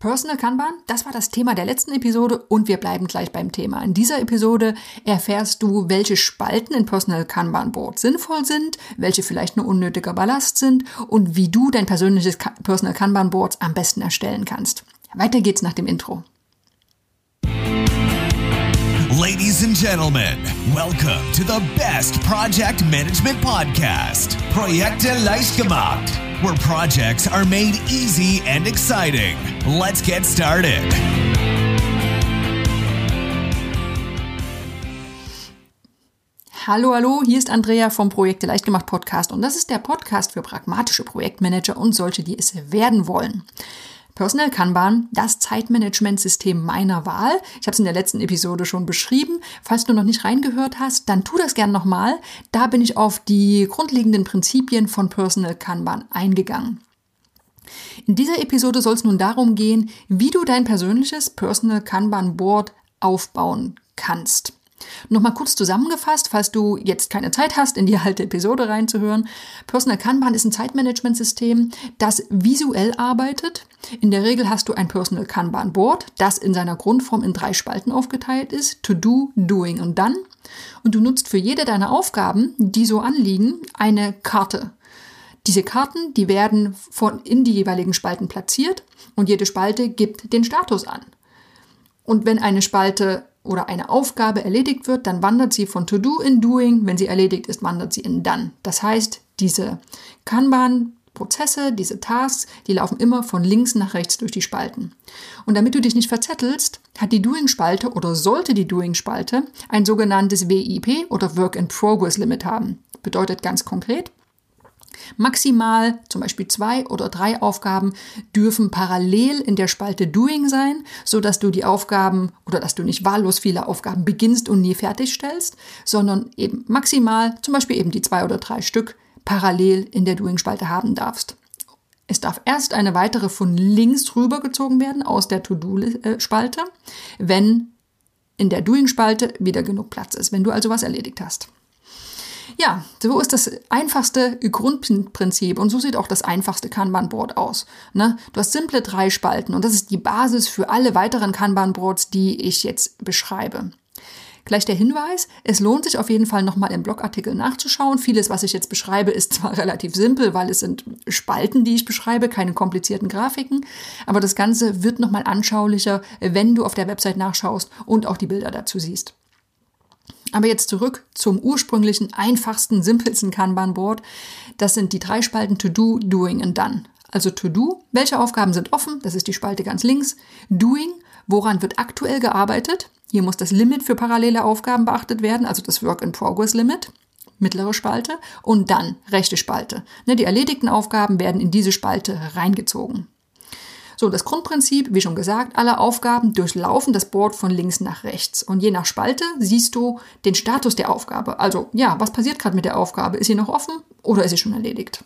Personal Kanban, das war das Thema der letzten Episode und wir bleiben gleich beim Thema. In dieser Episode erfährst du, welche Spalten in Personal Kanban Board sinnvoll sind, welche vielleicht nur unnötiger Ballast sind und wie du dein persönliches Personal Kanban Board am besten erstellen kannst. Weiter geht's nach dem Intro. Ladies and gentlemen, welcome to the best project management podcast, Projekte leicht gemacht, where projects are made easy and exciting. Let's get started. Hallo, hallo, hier ist Andrea vom Projekte leicht gemacht Podcast und das ist der Podcast für pragmatische Projektmanager und solche, die es werden wollen. Personal Kanban, das Zeitmanagementsystem meiner Wahl. Ich habe es in der letzten Episode schon beschrieben. Falls du noch nicht reingehört hast, dann tu das gern nochmal. Da bin ich auf die grundlegenden Prinzipien von Personal Kanban eingegangen. In dieser Episode soll es nun darum gehen, wie du dein persönliches Personal Kanban Board aufbauen kannst. Nochmal kurz zusammengefasst, falls du jetzt keine Zeit hast, in die alte Episode reinzuhören. Personal Kanban ist ein Zeitmanagementsystem, das visuell arbeitet. In der Regel hast du ein Personal Kanban Board, das in seiner Grundform in drei Spalten aufgeteilt ist. To do, doing und done. Und du nutzt für jede deiner Aufgaben, die so anliegen, eine Karte. Diese Karten, die werden von, in die jeweiligen Spalten platziert und jede Spalte gibt den Status an. Und wenn eine Spalte oder eine Aufgabe erledigt wird, dann wandert sie von To Do in Doing. Wenn sie erledigt ist, wandert sie in Done. Das heißt, diese Kanban-Prozesse, diese Tasks, die laufen immer von links nach rechts durch die Spalten. Und damit du dich nicht verzettelst, hat die Doing-Spalte oder sollte die Doing-Spalte ein sogenanntes WIP oder Work in Progress Limit haben. Bedeutet ganz konkret, Maximal zum Beispiel zwei oder drei Aufgaben dürfen parallel in der Spalte Doing sein, so dass du die Aufgaben oder dass du nicht wahllos viele Aufgaben beginnst und nie fertigstellst, sondern eben maximal zum Beispiel eben die zwei oder drei Stück parallel in der Doing-Spalte haben darfst. Es darf erst eine weitere von links rübergezogen werden aus der To-Do-Spalte, wenn in der Doing-Spalte wieder genug Platz ist, wenn du also was erledigt hast. Ja, so ist das einfachste Grundprinzip und so sieht auch das einfachste Kanban-Board aus. Ne? Du hast simple drei Spalten und das ist die Basis für alle weiteren Kanban-Boards, die ich jetzt beschreibe. Gleich der Hinweis, es lohnt sich auf jeden Fall nochmal im Blogartikel nachzuschauen. Vieles, was ich jetzt beschreibe, ist zwar relativ simpel, weil es sind Spalten, die ich beschreibe, keine komplizierten Grafiken, aber das Ganze wird nochmal anschaulicher, wenn du auf der Website nachschaust und auch die Bilder dazu siehst. Aber jetzt zurück zum ursprünglichen, einfachsten, simpelsten Kanban-Board. Das sind die drei Spalten To Do, Doing und Done. Also To Do, welche Aufgaben sind offen? Das ist die Spalte ganz links. Doing, woran wird aktuell gearbeitet? Hier muss das Limit für parallele Aufgaben beachtet werden, also das Work in Progress Limit, mittlere Spalte. Und dann rechte Spalte. Ne, die erledigten Aufgaben werden in diese Spalte reingezogen. So, das Grundprinzip, wie schon gesagt, alle Aufgaben durchlaufen das Board von links nach rechts. Und je nach Spalte siehst du den Status der Aufgabe. Also, ja, was passiert gerade mit der Aufgabe? Ist sie noch offen oder ist sie schon erledigt?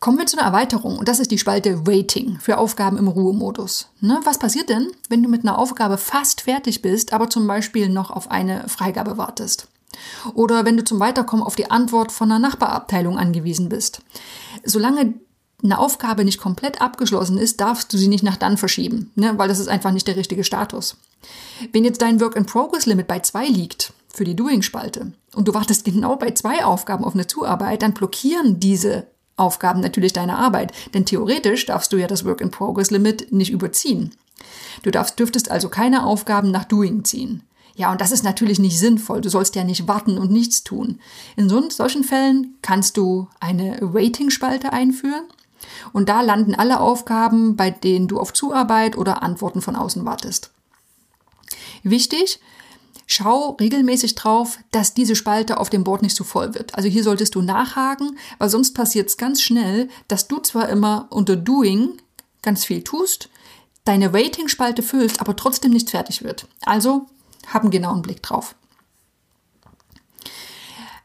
Kommen wir zu einer Erweiterung und das ist die Spalte Waiting für Aufgaben im Ruhemodus. Ne, was passiert denn, wenn du mit einer Aufgabe fast fertig bist, aber zum Beispiel noch auf eine Freigabe wartest? Oder wenn du zum Weiterkommen auf die Antwort von einer Nachbarabteilung angewiesen bist? Solange eine Aufgabe nicht komplett abgeschlossen ist, darfst du sie nicht nach dann verschieben, ne? weil das ist einfach nicht der richtige Status. Wenn jetzt dein Work-in-Progress-Limit bei zwei liegt, für die Doing-Spalte, und du wartest genau bei zwei Aufgaben auf eine Zuarbeit, dann blockieren diese Aufgaben natürlich deine Arbeit, denn theoretisch darfst du ja das Work-in-Progress-Limit nicht überziehen. Du darfst, dürftest also keine Aufgaben nach Doing ziehen. Ja, und das ist natürlich nicht sinnvoll. Du sollst ja nicht warten und nichts tun. In so, solchen Fällen kannst du eine Waiting-Spalte einführen und da landen alle Aufgaben, bei denen du auf Zuarbeit oder Antworten von außen wartest. Wichtig, schau regelmäßig drauf, dass diese Spalte auf dem Board nicht zu voll wird. Also hier solltest du nachhaken, weil sonst passiert es ganz schnell, dass du zwar immer unter Doing ganz viel tust, deine Waiting-Spalte füllst, aber trotzdem nichts fertig wird. Also hab einen genauen Blick drauf.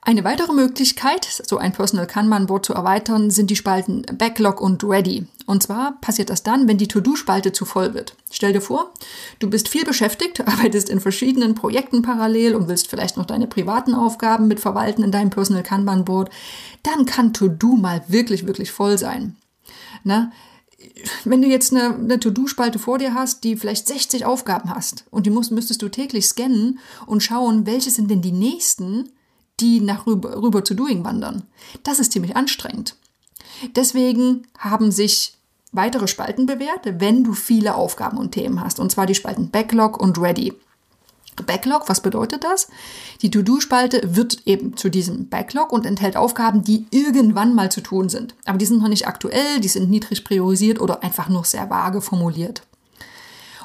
Eine weitere Möglichkeit, so ein Personal Kanban-Board zu erweitern, sind die Spalten Backlog und Ready. Und zwar passiert das dann, wenn die To-Do-Spalte zu voll wird. Stell dir vor, du bist viel beschäftigt, arbeitest in verschiedenen Projekten parallel und willst vielleicht noch deine privaten Aufgaben mit verwalten in deinem Personal Kanban-Board. Dann kann To-Do mal wirklich, wirklich voll sein. Na, wenn du jetzt eine, eine To-Do-Spalte vor dir hast, die vielleicht 60 Aufgaben hast und die musst, müsstest du täglich scannen und schauen, welche sind denn die nächsten, die nach rüber, rüber zu Doing wandern. Das ist ziemlich anstrengend. Deswegen haben sich weitere Spalten bewährt, wenn du viele Aufgaben und Themen hast. Und zwar die Spalten Backlog und Ready. Backlog, was bedeutet das? Die To-Do-Spalte wird eben zu diesem Backlog und enthält Aufgaben, die irgendwann mal zu tun sind. Aber die sind noch nicht aktuell, die sind niedrig priorisiert oder einfach nur sehr vage formuliert.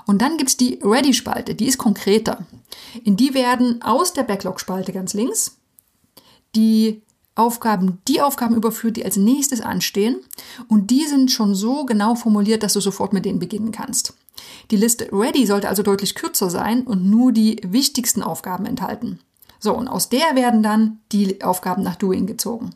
Und dann gibt es die Ready-Spalte, die ist konkreter. In die werden aus der Backlog-Spalte ganz links die Aufgaben, die Aufgaben überführt, die als nächstes anstehen. Und die sind schon so genau formuliert, dass du sofort mit denen beginnen kannst. Die Liste Ready sollte also deutlich kürzer sein und nur die wichtigsten Aufgaben enthalten. So, und aus der werden dann die Aufgaben nach Doing gezogen.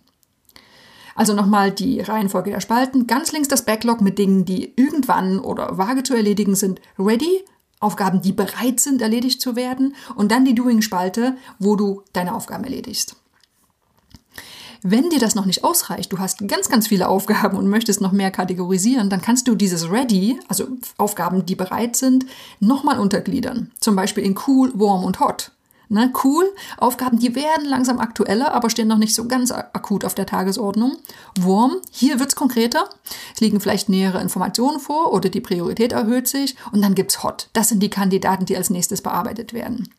Also nochmal die Reihenfolge der Spalten. Ganz links das Backlog mit Dingen, die irgendwann oder vage zu erledigen sind. Ready, Aufgaben, die bereit sind, erledigt zu werden. Und dann die Doing-Spalte, wo du deine Aufgaben erledigst. Wenn dir das noch nicht ausreicht, du hast ganz, ganz viele Aufgaben und möchtest noch mehr kategorisieren, dann kannst du dieses Ready, also Aufgaben, die bereit sind, nochmal untergliedern. Zum Beispiel in Cool, Warm und Hot. Ne, cool, Aufgaben, die werden langsam aktueller, aber stehen noch nicht so ganz akut auf der Tagesordnung. Warm, hier wird's konkreter. Es liegen vielleicht nähere Informationen vor oder die Priorität erhöht sich. Und dann gibt's Hot. Das sind die Kandidaten, die als nächstes bearbeitet werden.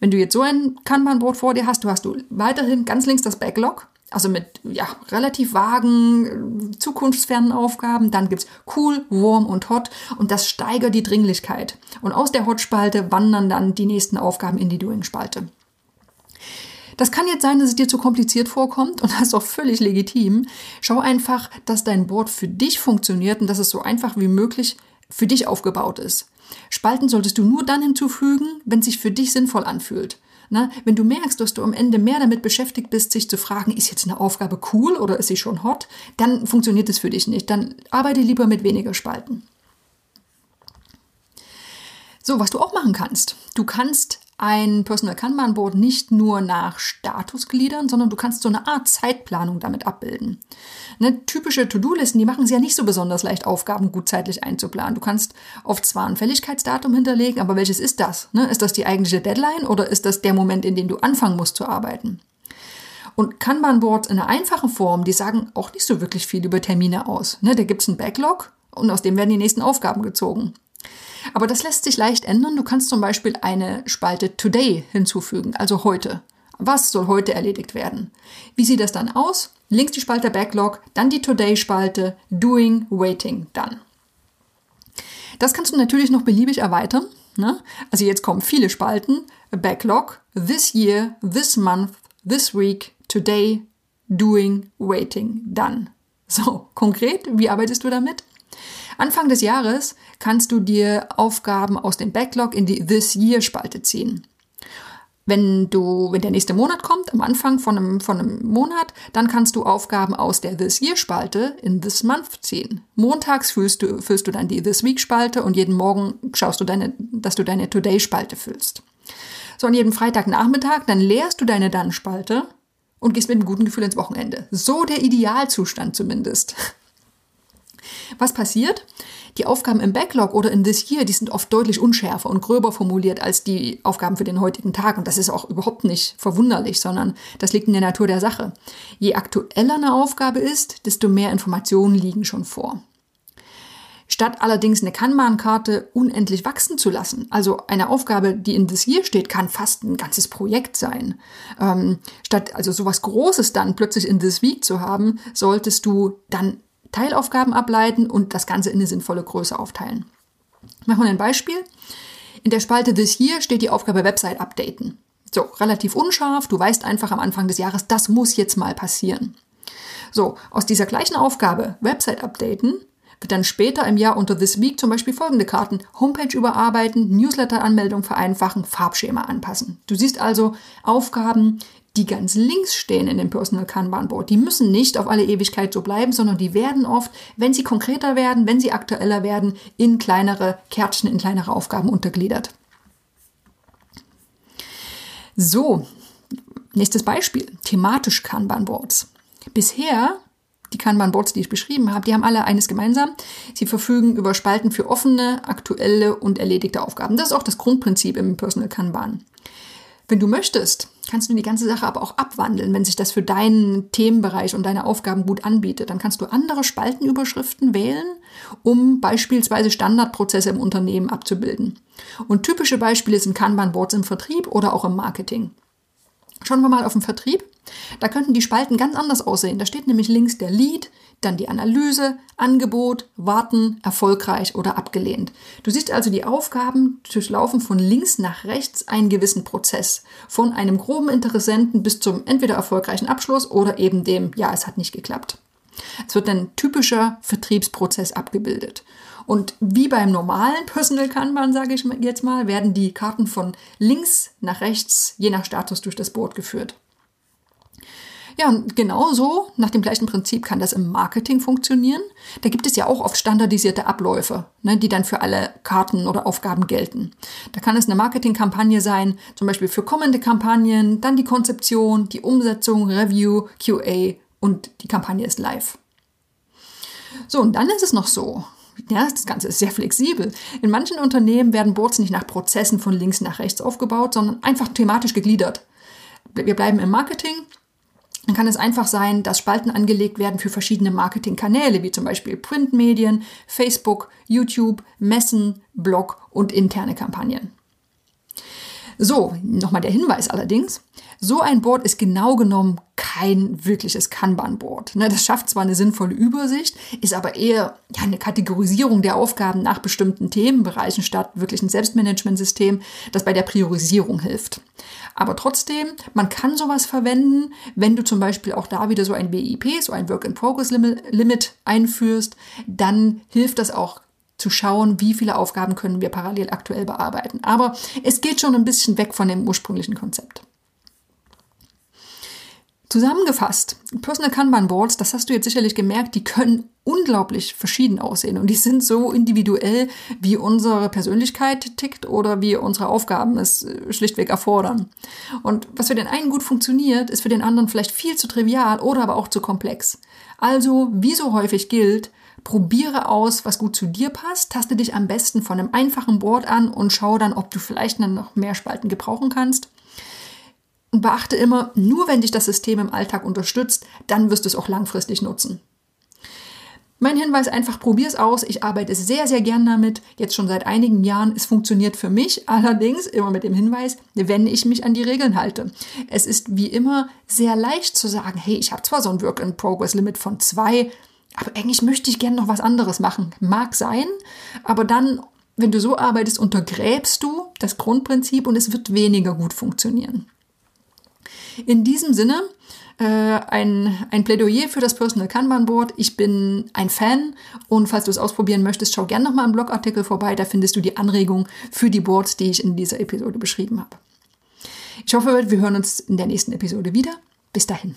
Wenn du jetzt so ein Kanban-Board vor dir hast, du hast du weiterhin ganz links das Backlog also mit ja, relativ vagen, zukunftsfernen Aufgaben. Dann gibt's cool, warm und hot und das steigert die Dringlichkeit. Und aus der Hot-Spalte wandern dann die nächsten Aufgaben in die Doing-Spalte. Das kann jetzt sein, dass es dir zu kompliziert vorkommt und das ist auch völlig legitim. Schau einfach, dass dein Board für dich funktioniert und dass es so einfach wie möglich für dich aufgebaut ist. Spalten solltest du nur dann hinzufügen, wenn es sich für dich sinnvoll anfühlt. Na, wenn du merkst, dass du am Ende mehr damit beschäftigt bist, sich zu fragen, ist jetzt eine Aufgabe cool oder ist sie schon hot, dann funktioniert es für dich nicht. Dann arbeite lieber mit weniger Spalten. So, was du auch machen kannst. Du kannst ein Personal Kanban Board nicht nur nach Status gliedern, sondern du kannst so eine Art Zeitplanung damit abbilden. Ne, typische To-Do-Listen, die machen es ja nicht so besonders leicht, Aufgaben gut zeitlich einzuplanen. Du kannst oft zwar ein Fälligkeitsdatum hinterlegen, aber welches ist das? Ne, ist das die eigentliche Deadline oder ist das der Moment, in dem du anfangen musst zu arbeiten? Und Kanban-Boards in einer einfachen Form, die sagen auch nicht so wirklich viel über Termine aus. Ne, da gibt es einen Backlog und aus dem werden die nächsten Aufgaben gezogen. Aber das lässt sich leicht ändern. Du kannst zum Beispiel eine Spalte Today hinzufügen, also heute. Was soll heute erledigt werden? Wie sieht das dann aus? Links die Spalte Backlog, dann die Today-Spalte Doing, Waiting, Done. Das kannst du natürlich noch beliebig erweitern. Ne? Also jetzt kommen viele Spalten. Backlog, this year, this month, this week, today, doing, waiting, done. So, konkret, wie arbeitest du damit? Anfang des Jahres kannst du dir Aufgaben aus dem Backlog in die This Year Spalte ziehen. Wenn du, wenn der nächste Monat kommt, am Anfang von einem, von einem Monat, dann kannst du Aufgaben aus der This Year Spalte in This Month ziehen. Montags füllst du, füllst du dann die This Week Spalte und jeden Morgen schaust du deine, dass du deine Today Spalte füllst. So, an jedem Freitagnachmittag, dann leerst du deine Dann Spalte und gehst mit einem guten Gefühl ins Wochenende. So der Idealzustand zumindest. Was passiert? Die Aufgaben im Backlog oder in This Year, die sind oft deutlich unschärfer und gröber formuliert als die Aufgaben für den heutigen Tag. Und das ist auch überhaupt nicht verwunderlich, sondern das liegt in der Natur der Sache. Je aktueller eine Aufgabe ist, desto mehr Informationen liegen schon vor. Statt allerdings eine Kanban-Karte unendlich wachsen zu lassen, also eine Aufgabe, die in This Year steht, kann fast ein ganzes Projekt sein. Ähm, statt also sowas Großes dann plötzlich in This Week zu haben, solltest du dann Teilaufgaben ableiten und das Ganze in eine sinnvolle Größe aufteilen. Machen wir ein Beispiel. In der Spalte This Year steht die Aufgabe Website updaten. So, relativ unscharf. Du weißt einfach am Anfang des Jahres, das muss jetzt mal passieren. So, aus dieser gleichen Aufgabe Website updaten wird dann später im Jahr unter This Week zum Beispiel folgende Karten Homepage überarbeiten, Newsletter-Anmeldung vereinfachen, Farbschema anpassen. Du siehst also Aufgaben, die ganz links stehen in dem Personal Kanban Board, die müssen nicht auf alle Ewigkeit so bleiben, sondern die werden oft, wenn sie konkreter werden, wenn sie aktueller werden, in kleinere Kärtchen, in kleinere Aufgaben untergliedert. So, nächstes Beispiel, thematisch Kanban Boards. Bisher die Kanban-Boards, die ich beschrieben habe, die haben alle eines gemeinsam. Sie verfügen über Spalten für offene, aktuelle und erledigte Aufgaben. Das ist auch das Grundprinzip im Personal Kanban. Wenn du möchtest, kannst du die ganze Sache aber auch abwandeln, wenn sich das für deinen Themenbereich und deine Aufgaben gut anbietet. Dann kannst du andere Spaltenüberschriften wählen, um beispielsweise Standardprozesse im Unternehmen abzubilden. Und typische Beispiele sind Kanban-Boards im Vertrieb oder auch im Marketing. Schauen wir mal auf den Vertrieb. Da könnten die Spalten ganz anders aussehen. Da steht nämlich links der Lead, dann die Analyse, Angebot, Warten, erfolgreich oder abgelehnt. Du siehst also die Aufgaben durchlaufen von links nach rechts einen gewissen Prozess. Von einem groben Interessenten bis zum entweder erfolgreichen Abschluss oder eben dem, ja, es hat nicht geklappt. Es wird ein typischer Vertriebsprozess abgebildet. Und wie beim normalen Personal Kanban, sage ich jetzt mal, werden die Karten von links nach rechts je nach Status durch das Board geführt. Ja, und genauso, nach dem gleichen Prinzip kann das im Marketing funktionieren. Da gibt es ja auch oft standardisierte Abläufe, ne, die dann für alle Karten oder Aufgaben gelten. Da kann es eine Marketingkampagne sein, zum Beispiel für kommende Kampagnen, dann die Konzeption, die Umsetzung, Review, QA und die Kampagne ist live. So, und dann ist es noch so, ja, das Ganze ist sehr flexibel. In manchen Unternehmen werden Boards nicht nach Prozessen von links nach rechts aufgebaut, sondern einfach thematisch gegliedert. Wir bleiben im Marketing. Dann kann es einfach sein, dass Spalten angelegt werden für verschiedene Marketingkanäle, wie zum Beispiel Printmedien, Facebook, YouTube, Messen, Blog und interne Kampagnen. So, nochmal der Hinweis allerdings. So ein Board ist genau genommen kein wirkliches Kanban-Board. Ne, das schafft zwar eine sinnvolle Übersicht, ist aber eher eine Kategorisierung der Aufgaben nach bestimmten Themenbereichen statt wirklich ein Selbstmanagementsystem, das bei der Priorisierung hilft. Aber trotzdem, man kann sowas verwenden, wenn du zum Beispiel auch da wieder so ein WIP, so ein Work-in-Progress-Limit einführst, dann hilft das auch zu schauen, wie viele Aufgaben können wir parallel aktuell bearbeiten. Aber es geht schon ein bisschen weg von dem ursprünglichen Konzept. Zusammengefasst, Personal Kanban Boards, das hast du jetzt sicherlich gemerkt, die können unglaublich verschieden aussehen und die sind so individuell, wie unsere Persönlichkeit tickt oder wie unsere Aufgaben es äh, schlichtweg erfordern. Und was für den einen gut funktioniert, ist für den anderen vielleicht viel zu trivial oder aber auch zu komplex. Also, wie so häufig gilt, Probiere aus, was gut zu dir passt, taste dich am besten von einem einfachen Board an und schau dann, ob du vielleicht noch mehr Spalten gebrauchen kannst. Und beachte immer, nur wenn dich das System im Alltag unterstützt, dann wirst du es auch langfristig nutzen. Mein Hinweis einfach, probier es aus. Ich arbeite sehr, sehr gern damit. Jetzt schon seit einigen Jahren. Es funktioniert für mich. Allerdings immer mit dem Hinweis, wenn ich mich an die Regeln halte. Es ist wie immer sehr leicht zu sagen, hey, ich habe zwar so ein Work-in-Progress-Limit von zwei, aber eigentlich möchte ich gerne noch was anderes machen. Mag sein, aber dann, wenn du so arbeitest, untergräbst du das Grundprinzip und es wird weniger gut funktionieren. In diesem Sinne äh, ein, ein Plädoyer für das Personal Kanban Board. Ich bin ein Fan und falls du es ausprobieren möchtest, schau gerne nochmal im Blogartikel vorbei. Da findest du die Anregung für die Boards, die ich in dieser Episode beschrieben habe. Ich hoffe, wir hören uns in der nächsten Episode wieder. Bis dahin.